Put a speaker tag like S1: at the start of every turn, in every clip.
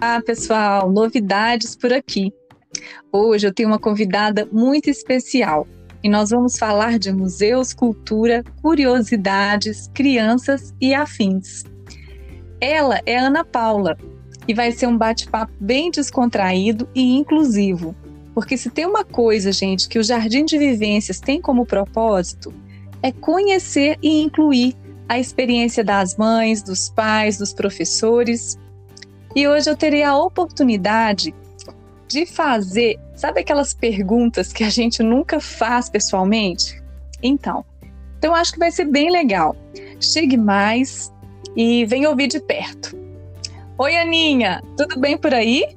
S1: Ah, pessoal, novidades por aqui. Hoje eu tenho uma convidada muito especial e nós vamos falar de museus, cultura, curiosidades, crianças e afins. Ela é Ana Paula e vai ser um bate-papo bem descontraído e inclusivo. Porque se tem uma coisa, gente, que o Jardim de Vivências tem como propósito, é conhecer e incluir a experiência das mães, dos pais, dos professores. E hoje eu terei a oportunidade de fazer, sabe aquelas perguntas que a gente nunca faz pessoalmente? Então, então acho que vai ser bem legal. Chegue mais e venha ouvir de perto. Oi, Aninha, tudo bem por aí?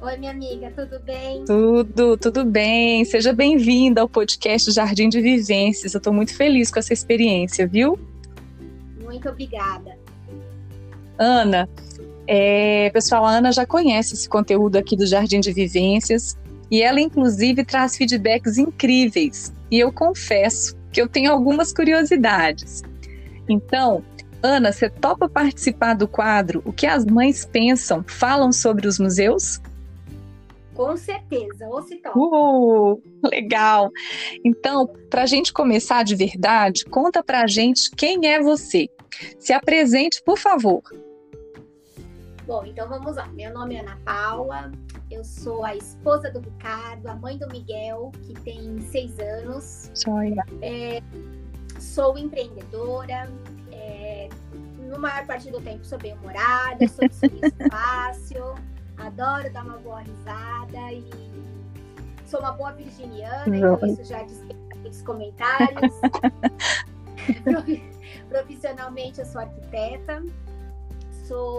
S2: Oi, minha amiga, tudo bem?
S1: Tudo, tudo bem. Seja bem-vinda ao podcast Jardim de Vivências. Eu estou muito feliz com essa experiência, viu?
S2: Muito obrigada.
S1: Ana, é, pessoal, a Ana já conhece esse conteúdo aqui do Jardim de Vivências e ela, inclusive, traz feedbacks incríveis. E eu confesso que eu tenho algumas curiosidades. Então, Ana, você topa participar do quadro O que as mães pensam, falam sobre os museus?
S2: Com certeza, ou se topa.
S1: Uh, legal. Então, para a gente começar de verdade, conta para a gente quem é você. Se apresente, por favor.
S2: Bom, então vamos lá. Meu nome é Ana Paula, eu sou a esposa do Ricardo, a mãe do Miguel, que tem seis anos. É, sou empreendedora, é, no maior parte do tempo sou bem-humorada, sou de sorriso fácil, adoro dar uma boa risada e sou uma boa virginiana, então isso já dispensa muitos comentários. Profissionalmente eu sou arquiteta,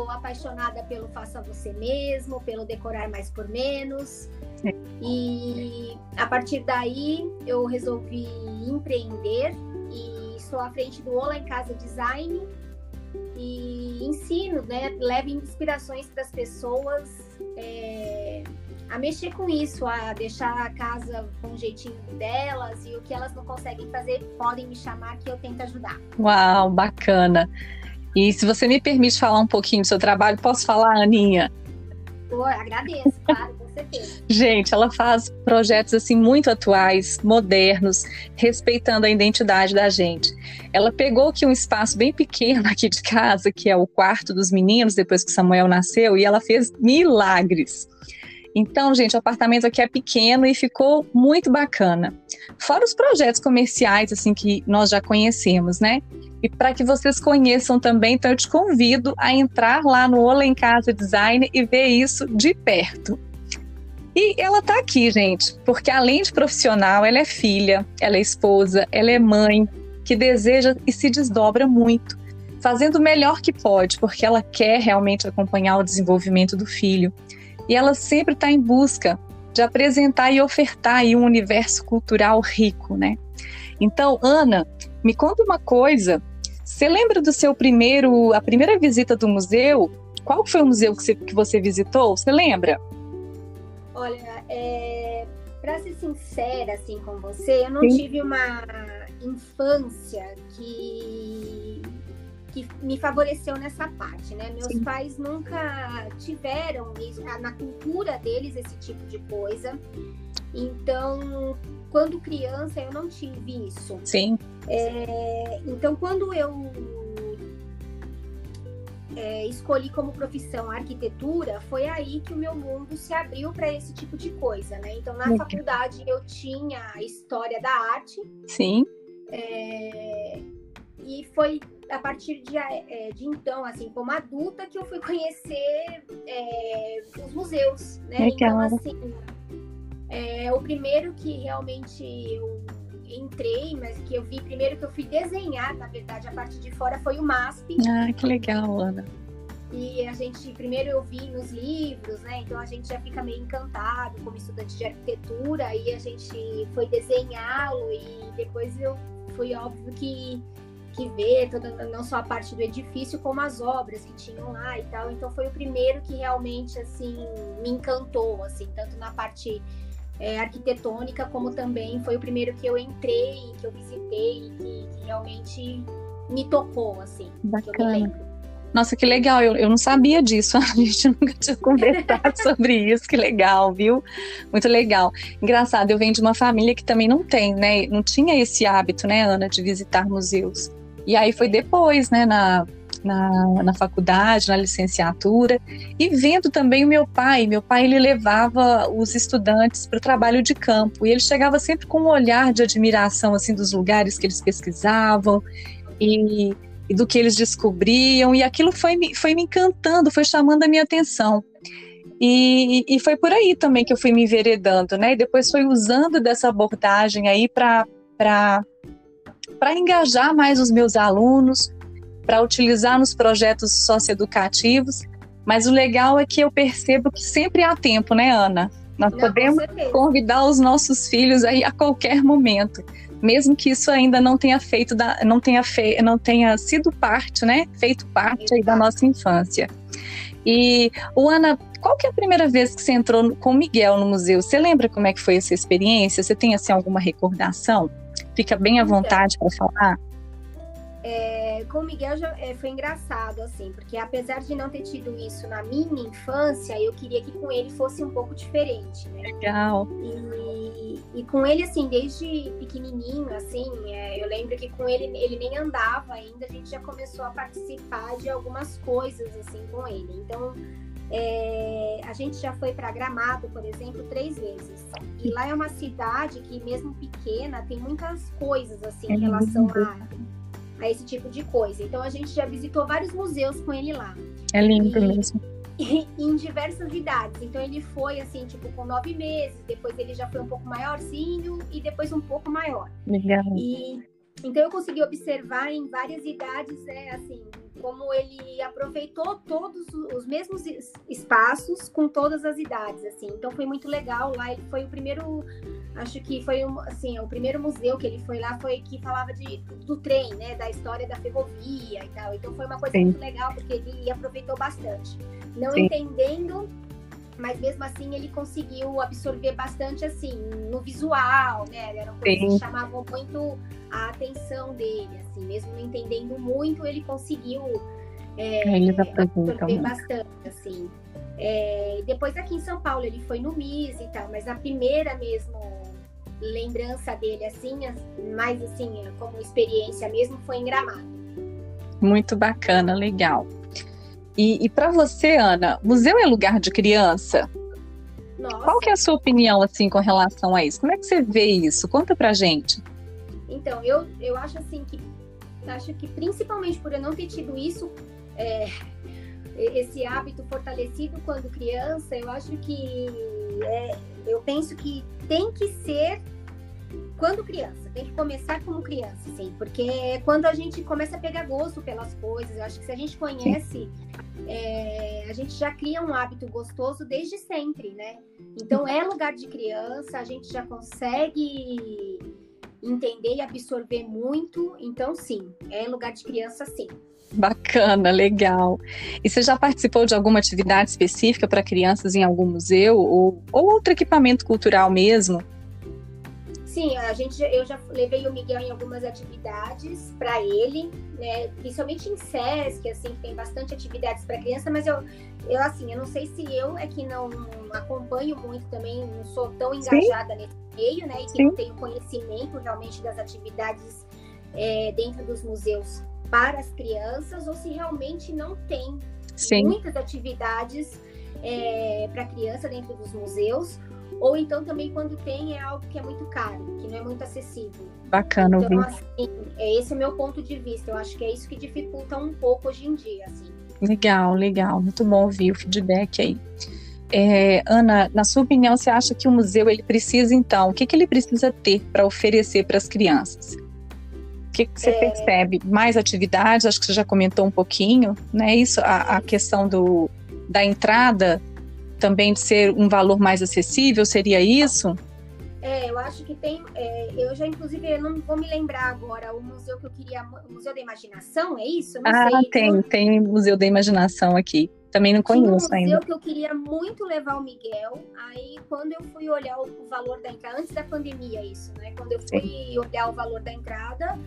S2: sou apaixonada pelo faça você mesmo, pelo decorar mais por menos. É. E a partir daí eu resolvi empreender e estou à frente do Ola em Casa Design e ensino, né? Levo inspirações para as pessoas é, a mexer com isso, a deixar a casa com o jeitinho delas e o que elas não conseguem fazer podem me chamar que eu tento ajudar.
S1: Uau, bacana! E se você me permite falar um pouquinho do seu trabalho, posso falar, Aninha?
S2: Eu agradeço, claro, com certeza.
S1: Gente, ela faz projetos assim muito atuais, modernos, respeitando a identidade da gente. Ela pegou aqui um espaço bem pequeno aqui de casa, que é o quarto dos meninos, depois que Samuel nasceu, e ela fez milagres. Então, gente, o apartamento aqui é pequeno e ficou muito bacana. Fora os projetos comerciais assim que nós já conhecemos, né? E para que vocês conheçam também, então eu te convido a entrar lá no Ola em Casa Design e ver isso de perto. E ela está aqui, gente, porque além de profissional, ela é filha, ela é esposa, ela é mãe, que deseja e se desdobra muito, fazendo o melhor que pode, porque ela quer realmente acompanhar o desenvolvimento do filho. E ela sempre está em busca de apresentar e ofertar um universo cultural rico, né? Então, Ana, me conta uma coisa você lembra do seu primeiro, a primeira visita do museu? Qual foi o museu que você, que você visitou? Você lembra?
S2: Olha, é, para ser sincera assim com você, eu não Sim. tive uma infância que que me favoreceu nessa parte, né? Meus Sim. pais nunca tiveram na cultura deles esse tipo de coisa. Então, quando criança, eu não tive isso.
S1: Sim.
S2: É, então, quando eu é, escolhi como profissão arquitetura, foi aí que o meu mundo se abriu para esse tipo de coisa, né? Então, na faculdade, eu tinha a história da arte.
S1: Sim.
S2: É, e foi a partir de, é, de, então, assim, como adulta, que eu fui conhecer é, os museus, né? Então, assim, é, o primeiro que realmente eu entrei, mas que eu vi primeiro que eu fui desenhar, na verdade, a parte de fora foi o MASP.
S1: Ah, que legal, Ana.
S2: E a gente, primeiro eu vi nos livros, né? Então a gente já fica meio encantado como estudante de arquitetura e a gente foi desenhá-lo e depois eu fui óbvio que que ver toda, não só a parte do edifício como as obras que tinham lá e tal. Então foi o primeiro que realmente assim me encantou, assim, tanto na parte é, arquitetônica, como também foi o primeiro que eu entrei, que eu visitei, que, que realmente me tocou, assim,
S1: Bacana. Nossa, que legal, eu, eu não sabia disso, a gente nunca tinha conversado sobre isso, que legal, viu? Muito legal. Engraçado, eu venho de uma família que também não tem, né? Não tinha esse hábito, né, Ana, de visitar museus. E aí foi depois, né, na, na, na faculdade, na licenciatura, e vendo também o meu pai. Meu pai ele levava os estudantes para o trabalho de campo e ele chegava sempre com um olhar de admiração assim dos lugares que eles pesquisavam e, e do que eles descobriam e aquilo foi, foi me encantando, foi chamando a minha atenção. E, e, foi por aí também que eu fui me enveredando, né? E depois foi usando dessa abordagem aí para engajar mais os meus alunos, para utilizar nos projetos socioeducativos. Mas o legal é que eu percebo que sempre há tempo, né, Ana? Nós não, podemos convidar os nossos filhos aí a qualquer momento, mesmo que isso ainda não tenha feito, da, não tenha fe, não tenha sido parte, né? Feito parte aí da nossa infância. E, o Ana, qual que é a primeira vez que você entrou com o Miguel no museu? Você lembra como é que foi essa experiência? Você tem assim alguma recordação? Fica bem à então, vontade para falar.
S2: É, com o Miguel já, é, foi engraçado, assim, porque apesar de não ter tido isso na minha infância, eu queria que com ele fosse um pouco diferente, né?
S1: Legal.
S2: E, e com ele, assim, desde pequenininho, assim, é, eu lembro que com ele, ele nem andava ainda, a gente já começou a participar de algumas coisas, assim, com ele. Então, é, a gente já foi para Gramado, por exemplo, três vezes. E lá é uma cidade que, mesmo pequena, tem muitas coisas, assim, em relação a a esse tipo de coisa. Então a gente já visitou vários museus com ele lá.
S1: É lindo e, mesmo.
S2: E, em diversas idades. Então ele foi assim, tipo, com nove meses, depois ele já foi um pouco maiorzinho e depois um pouco maior.
S1: Legal.
S2: E então eu consegui observar em várias idades, né, assim, como ele aproveitou todos os mesmos espaços com todas as idades, assim. Então foi muito legal lá. Ele foi o primeiro, acho que foi um, assim, o primeiro museu que ele foi lá foi que falava de, do trem, né, da história da ferrovia e tal. Então foi uma coisa Sim. muito legal porque ele aproveitou bastante, não Sim. entendendo mas mesmo assim ele conseguiu absorver bastante assim no visual, né? Eram coisas Sim. que chamavam muito a atenção dele, assim, mesmo não entendendo muito, ele conseguiu é, absorver bastante, assim. É, depois aqui em São Paulo ele foi no MIS e tal, mas a primeira mesmo lembrança dele, assim, mais assim, como experiência mesmo, foi em Gramado.
S1: Muito bacana, legal. E, e para você, Ana, museu é lugar de criança?
S2: Nossa.
S1: Qual que é a sua opinião assim com relação a isso? Como é que você vê isso? Conta pra gente.
S2: Então, eu, eu acho assim que acho que principalmente por eu não ter tido isso, é, esse hábito fortalecido quando criança, eu acho que é, eu penso que tem que ser quando criança, tem que começar como criança, sim, porque é quando a gente começa a pegar gosto pelas coisas. Eu acho que se a gente conhece, é, a gente já cria um hábito gostoso desde sempre, né? Então é lugar de criança, a gente já consegue entender e absorver muito. Então, sim, é lugar de criança, sim.
S1: Bacana, legal. E você já participou de alguma atividade específica para crianças em algum museu ou, ou outro equipamento cultural mesmo?
S2: Sim, a gente, eu já levei o Miguel em algumas atividades para ele, né? Principalmente em SESC, assim, que tem bastante atividades para criança, mas eu, eu, assim, eu não sei se eu é que não acompanho muito também, não sou tão engajada Sim. nesse meio, né? E que Sim. não tenho conhecimento realmente das atividades é, dentro dos museus para as crianças, ou se realmente não tem Sim. muitas atividades é, para criança dentro dos museus ou então também quando tem é algo que é muito caro, que não é muito acessível.
S1: Bacana
S2: então,
S1: ouvir.
S2: assim, é esse é o meu ponto de vista. Eu acho que é isso que dificulta um pouco hoje em dia, assim.
S1: Legal, legal. Muito bom ouvir o feedback aí. É, Ana, na sua opinião, você acha que o museu ele precisa então, o que, que ele precisa ter para oferecer para as crianças? O que, que você é... percebe? Mais atividades? Acho que você já comentou um pouquinho, né? Isso, a, a questão do, da entrada também de ser um valor mais acessível, seria isso?
S2: É, eu acho que tem. É, eu já, inclusive, eu não vou me lembrar agora o museu que eu queria. O Museu da Imaginação, é isso?
S1: Não ah, sei. tem, tem Museu da Imaginação aqui. Também não conheço
S2: Tinha um
S1: museu
S2: que eu queria muito levar o Miguel. Aí, quando eu fui olhar o, valor da entrada, antes da pandemia, isso, né? Quando eu fui Sim. olhar o valor da entrada,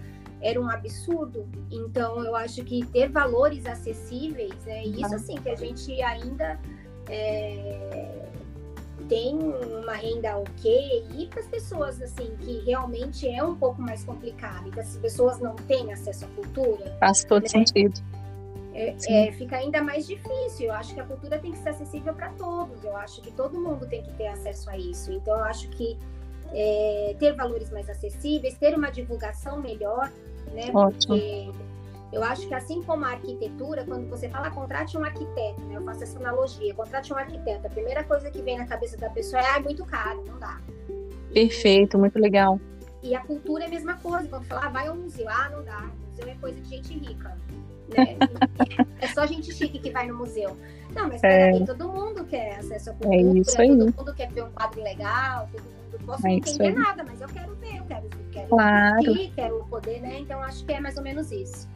S2: era um absurdo. Então, eu acho que ter valores acessíveis, é isso assim que a gente ainda é, tem uma renda ok e para as pessoas assim que realmente é um pouco mais complicado e as pessoas não têm acesso à cultura.
S1: Faz todo né? sentido.
S2: É, é, fica ainda mais difícil. Eu acho que a cultura tem que ser acessível para todos. Eu acho que todo mundo tem que ter acesso a isso. Então, eu acho que é, ter valores mais acessíveis, ter uma divulgação melhor, né? Ótimo. Porque eu acho que assim como a arquitetura, quando você fala contrate um arquiteto, né? Eu faço essa analogia, contrate um arquiteto. A primeira coisa que vem na cabeça da pessoa é, ah, é muito caro, não dá.
S1: Perfeito, muito legal.
S2: E a cultura é a mesma coisa. Quando falar, ah, vai ao museu, ah, não dá. museu é coisa de gente rica. Né? é só gente chique que vai no museu. Não, mas é. todo mundo quer acesso à é cultura, é isso aí. todo mundo quer ver um quadro legal, todo mundo posso é entender nada, mas eu quero ver, eu quero, quero claro. Ir, quero poder, né? Então acho que é mais ou menos isso.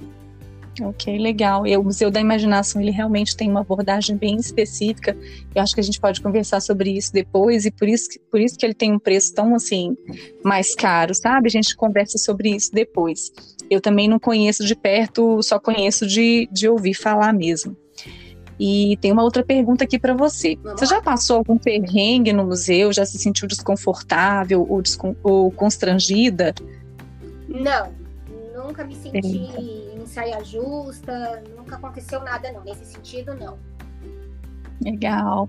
S1: Ok, legal. E o Museu da Imaginação, ele realmente tem uma abordagem bem específica. Eu acho que a gente pode conversar sobre isso depois e por isso, por isso que ele tem um preço tão, assim, mais caro, sabe? A gente conversa sobre isso depois. Eu também não conheço de perto, só conheço de, de ouvir falar mesmo. E tem uma outra pergunta aqui para você. Você já passou algum perrengue no museu? Já se sentiu desconfortável ou, descon ou constrangida?
S2: Não, nunca me senti em saia justa, nunca aconteceu nada não, nesse sentido não.
S1: Legal.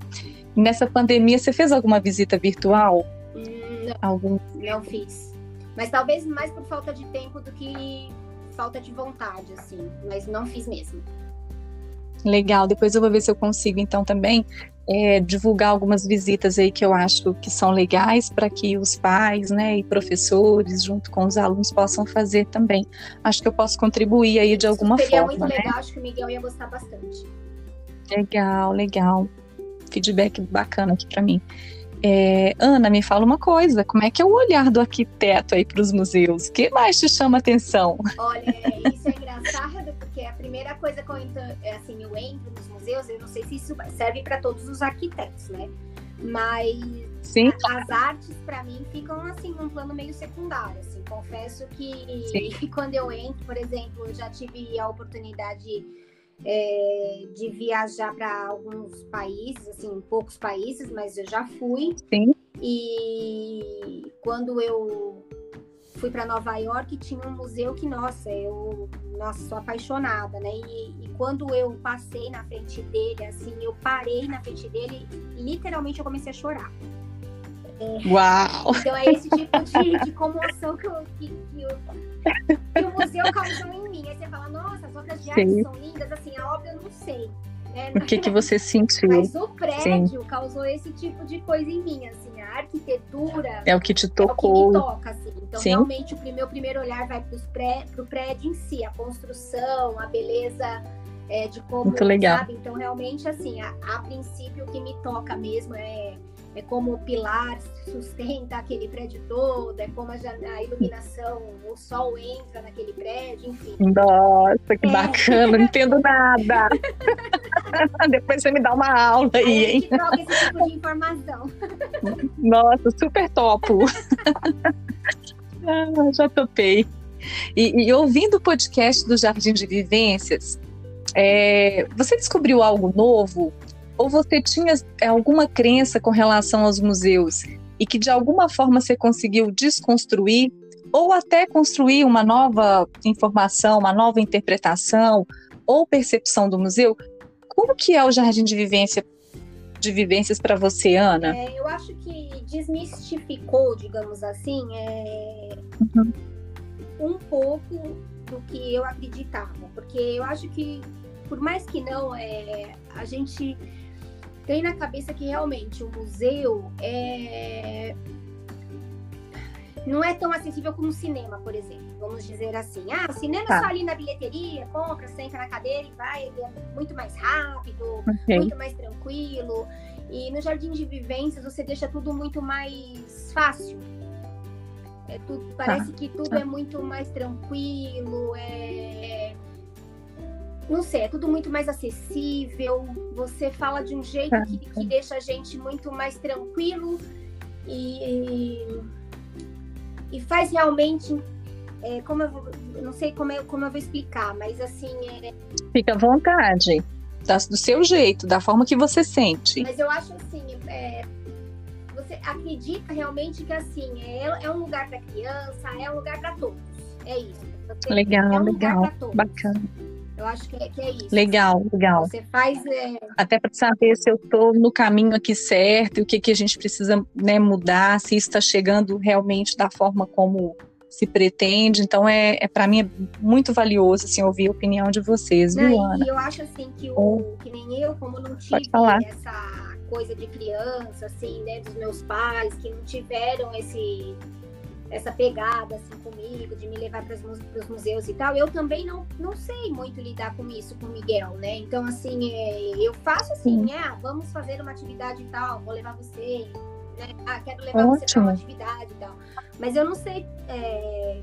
S1: Nessa pandemia, você fez alguma visita virtual?
S2: Não, algum... não fiz. Mas talvez mais por falta de tempo do que falta de vontade, assim. Mas não fiz mesmo.
S1: Legal, depois eu vou ver se eu consigo então também é, divulgar algumas visitas aí que eu acho que são legais para que os pais, né, e professores, junto com os alunos, possam fazer também. Acho que eu posso contribuir aí de alguma
S2: Seria
S1: forma.
S2: Seria muito né? legal, acho que o Miguel ia gostar bastante.
S1: Legal, legal. Feedback bacana aqui para mim. É, Ana, me fala uma coisa, como é que é o olhar do arquiteto aí para os museus? O que mais te chama atenção?
S2: Olha, isso é engraçado, porque a primeira coisa que eu entro, é assim, eu entro nos museus, eu não sei se isso serve para todos os arquitetos, né? Mas Sim. as artes, para mim, ficam assim, num plano meio secundário. Assim. Confesso que Sim. quando eu entro, por exemplo, eu já tive a oportunidade é, de viajar para alguns países, assim, poucos países, mas eu já fui.
S1: Sim.
S2: E quando eu fui para Nova York, tinha um museu que, nossa, eu nossa, sou apaixonada, né? E, e, quando eu passei na frente dele, assim, eu parei na frente dele e literalmente eu comecei a chorar.
S1: É, Uau!
S2: Então é esse tipo de, de comoção que, eu, que, que, eu, que o museu causou em mim. Aí você fala, nossa, as obras de arte são lindas, sei.
S1: Né? O que, que você sentiu?
S2: Mas o prédio Sim. causou esse tipo de coisa em mim, assim, a arquitetura.
S1: É o que te tocou.
S2: É o que me toca, assim. Então, Sim. realmente, o meu primeiro olhar vai para o prédio em si, a construção, a beleza é, de como.
S1: Muito legal.
S2: Sabe? Então, realmente, assim, a, a princípio, o que me toca mesmo é é como o pilar sustenta aquele prédio todo, é como a, a iluminação, o sol entra naquele prédio, enfim.
S1: Nossa, que é. bacana, não entendo nada. Depois você me dá uma aula aí, aí
S2: hein? troca esse tipo de informação.
S1: Nossa, super topo. ah, já topei. E, e, ouvindo o podcast do Jardim de Vivências, é, você descobriu algo novo ou você tinha é, alguma crença com relação aos museus e que de alguma forma você conseguiu desconstruir ou até construir uma nova informação, uma nova interpretação ou percepção do museu? Como que é o Jardim de Vivência de vivências para você, Ana?
S2: É, eu acho que desmistificou, digamos assim, é... uhum. um pouco do que eu acreditava, porque eu acho que por mais que não, é, a gente tem na cabeça que realmente o museu é não é tão acessível como o cinema, por exemplo. Vamos dizer assim. Ah, o cinema tá. é só ali na bilheteria, compra, senta na cadeira e vai, ele é muito mais rápido, okay. muito mais tranquilo. E no Jardim de Vivências você deixa tudo muito mais fácil. É tudo, parece tá. que tudo tá. é muito mais tranquilo, é não sei, é tudo muito mais acessível. Você fala de um jeito tá. que, que deixa a gente muito mais tranquilo e, e faz realmente é, como eu vou, não sei como eu, como eu vou explicar, mas assim. É...
S1: Fica à vontade, do seu jeito, da forma que você sente.
S2: Mas eu acho assim, é, você acredita realmente que assim é, é um lugar para criança, é um lugar para todos. É isso. Você,
S1: legal, é um legal, bacana.
S2: Eu acho que é, que é isso.
S1: Legal, legal.
S2: Você faz. É...
S1: Até para saber se eu estou no caminho aqui certo e o que, que a gente precisa né, mudar, se isso está chegando realmente da forma como se pretende. Então, é, é para mim é muito valioso assim, ouvir a opinião de vocês,
S2: não,
S1: viu, Ana?
S2: E eu acho assim que, o, que nem eu, como não tive essa coisa de criança, assim, né, dos meus pais, que não tiveram esse essa pegada assim comigo de me levar para os museus e tal eu também não, não sei muito lidar com isso com o Miguel né? Então assim é, eu faço assim né? Ah, vamos fazer uma atividade e tal vou levar você né? Ah, quero levar Ótimo. você para uma atividade e tal. Mas eu não sei é,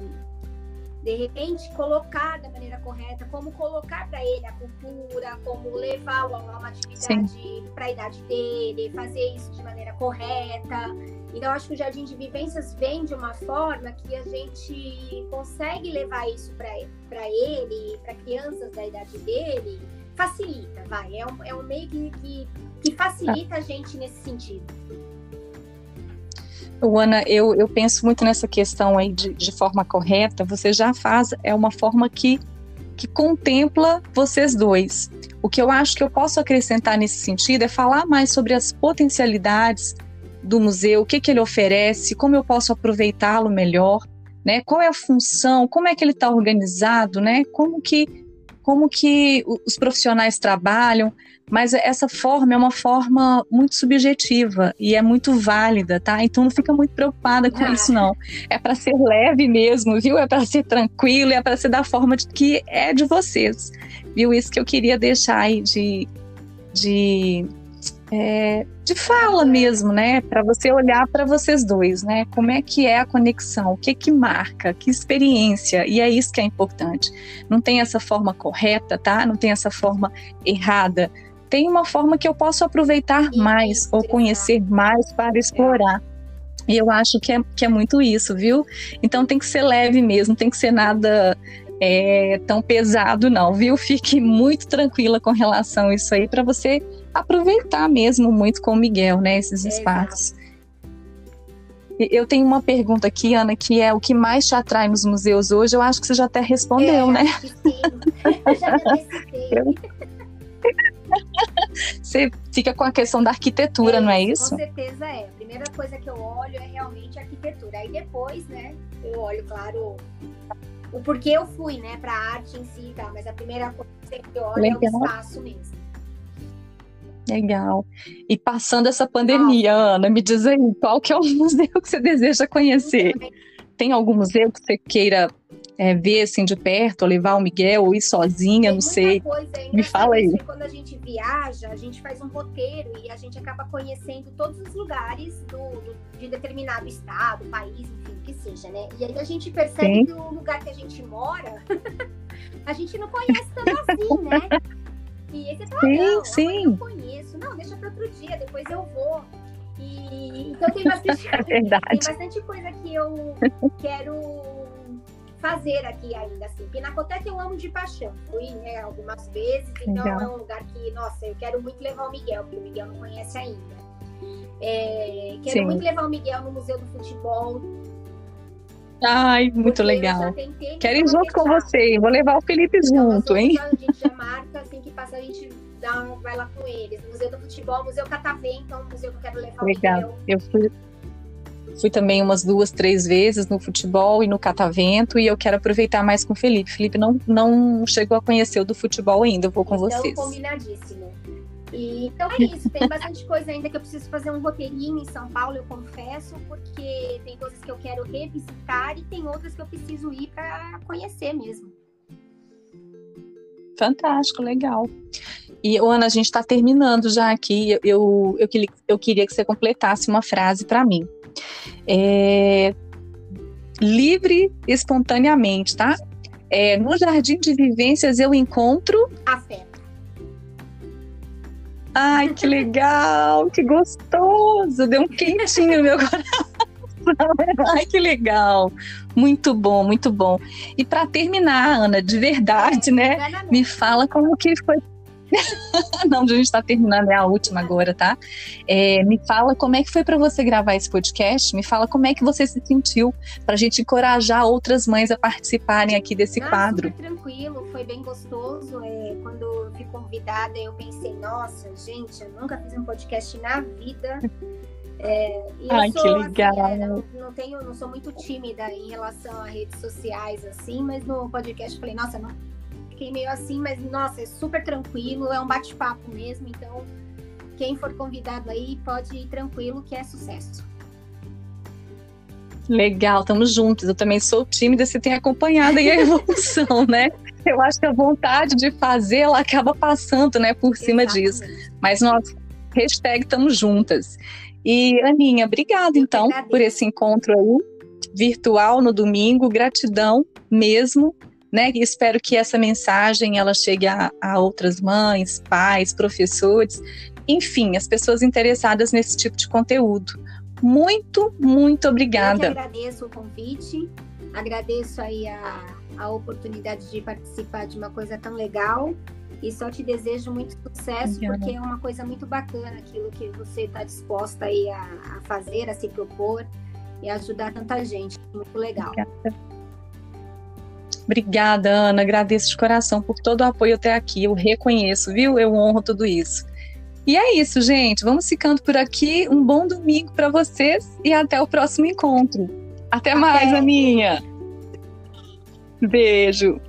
S2: de repente colocar da maneira correta, como colocar para ele a cultura, como levá-lo a uma atividade para a idade dele, fazer isso de maneira correta. Então, acho que o Jardim de Vivências vem de uma forma que a gente consegue levar isso para ele, para crianças da idade dele, facilita, vai. É um, é um meio que, que, que facilita a gente nesse sentido.
S1: Ana, eu, eu penso muito nessa questão aí de, de forma correta. Você já faz, é uma forma que, que contempla vocês dois. O que eu acho que eu posso acrescentar nesse sentido é falar mais sobre as potencialidades do museu, o que, que ele oferece, como eu posso aproveitá-lo melhor, né? Qual é a função, como é que ele está organizado, né? Como que como que os profissionais trabalham, mas essa forma é uma forma muito subjetiva e é muito válida, tá? Então não fica muito preocupada com ah. isso não. É para ser leve mesmo, viu? É para ser tranquilo, é para ser da forma de, que é de vocês, viu? Isso que eu queria deixar aí de, de é, de fala mesmo, né? Para você olhar para vocês dois, né? Como é que é a conexão? O que que marca? Que experiência? E é isso que é importante. Não tem essa forma correta, tá? Não tem essa forma errada. Tem uma forma que eu posso aproveitar mais ou conhecer mais para explorar. E eu acho que é, que é muito isso, viu? Então tem que ser leve mesmo, tem que ser nada é, tão pesado, não, viu? Fique muito tranquila com relação a isso aí, para você aproveitar mesmo muito com o Miguel, né? Esses espaços. Eu tenho uma pergunta aqui, Ana, que é o que mais te atrai nos museus hoje? Eu acho que você já até respondeu,
S2: é,
S1: né?
S2: Acho que sim. já me
S1: Você fica com a questão da arquitetura,
S2: é,
S1: não é isso?
S2: Com certeza é. A primeira coisa que eu olho é realmente a arquitetura. Aí depois, né, eu olho, claro, o porquê eu fui, né, para a arte em si, tá? Mas a primeira coisa que eu olho Legal. é o espaço mesmo.
S1: Legal. E passando essa pandemia, ah. Ana, me diz aí, qual que é o museu que você deseja conhecer? Tem algum museu que você queira é, ver assim de perto, ou levar o Miguel, ou ir sozinha, Tem não sei. Me fala aí.
S2: Quando a gente viaja, a gente faz um roteiro e a gente acaba conhecendo todos os lugares do, do de determinado estado, país, enfim, que seja, né? E aí a gente percebe Sim. que o lugar que a gente mora, a gente não conhece tanto assim, né? E esse fala, sim, não, sim. eu não conheço. Não, deixa para outro dia, depois eu vou. E, então tem bastante, é tem bastante coisa que eu quero fazer aqui ainda, assim. Pinacoteca eu amo de paixão. Fui né, algumas vezes, então Legal. é um lugar que, nossa, eu quero muito levar o Miguel, porque o Miguel não conhece ainda. É, quero Sim. muito levar o Miguel no Museu do Futebol.
S1: Ai, muito legal. Quero ir junto com você. Vou levar o Felipe então, junto, hein?
S2: A gente já marca, assim que passa, a gente dá, vai lá com eles. Museu do Futebol, Museu Catavento, é um museu que eu quero levar legal.
S1: Eu fui, fui também umas duas, três vezes no futebol e no catavento e eu quero aproveitar mais com o Felipe. Felipe não, não chegou a conhecer o do futebol ainda, eu vou com
S2: então,
S1: vocês.
S2: combinadíssimo. E, então é isso, tem bastante coisa ainda que eu preciso fazer um roteirinho em São Paulo, eu confesso, porque tem coisas que eu quero revisitar e tem outras que eu preciso ir para conhecer mesmo.
S1: Fantástico, legal. E, Ana, a gente está terminando já aqui. Eu, eu, eu, queria que você completasse uma frase para mim. É, livre espontaneamente, tá? É, no Jardim de Vivências eu encontro.
S2: Afeto.
S1: Ai, que legal, que gostoso. Deu um quentinho no meu coração. Ai, que legal. Muito bom, muito bom. E para terminar, Ana, de verdade, né? Me fala como que foi não, a gente está terminando, é a última agora, tá? É, me fala como é que foi para você gravar esse podcast, me fala como é que você se sentiu, para a gente encorajar outras mães a participarem aqui desse
S2: ah,
S1: quadro.
S2: Super tranquilo, foi bem gostoso. É, quando eu fui convidada, eu pensei, nossa, gente, eu nunca fiz um podcast na vida. É,
S1: Ai, sou, que assim, legal.
S2: Assim, é, não, não, tenho, não sou muito tímida em relação a redes sociais, assim, mas no podcast eu falei, nossa, não fiquei meio assim, mas nossa, é super tranquilo, é um bate-papo mesmo, então quem for convidado aí pode ir tranquilo que é sucesso.
S1: Legal, estamos juntos. Eu também sou tímida, você tem acompanhado aí a evolução, né? Eu acho que a vontade de fazer, ela acaba passando, né, por cima Exatamente. disso. Mas nós, hashtag estamos juntas. E, Aninha, obrigada, então, por esse encontro aí, virtual no domingo. Gratidão mesmo né? E espero que essa mensagem ela chegue a, a outras mães, pais, professores, enfim, as pessoas interessadas nesse tipo de conteúdo. Muito, muito obrigada.
S2: Eu agradeço o convite, agradeço aí a, a oportunidade de participar de uma coisa tão legal e só te desejo muito sucesso Obrigada. porque é uma coisa muito bacana aquilo que você está disposta aí a, a, fazer, a se propor e ajudar tanta gente. Muito legal. Obrigada.
S1: Obrigada, Ana. Agradeço de coração por todo o apoio até aqui. Eu reconheço, viu? Eu honro tudo isso. E é isso, gente. Vamos ficando por aqui. Um bom domingo para vocês e até o próximo encontro. Até, até. mais, Aninha. Beijo.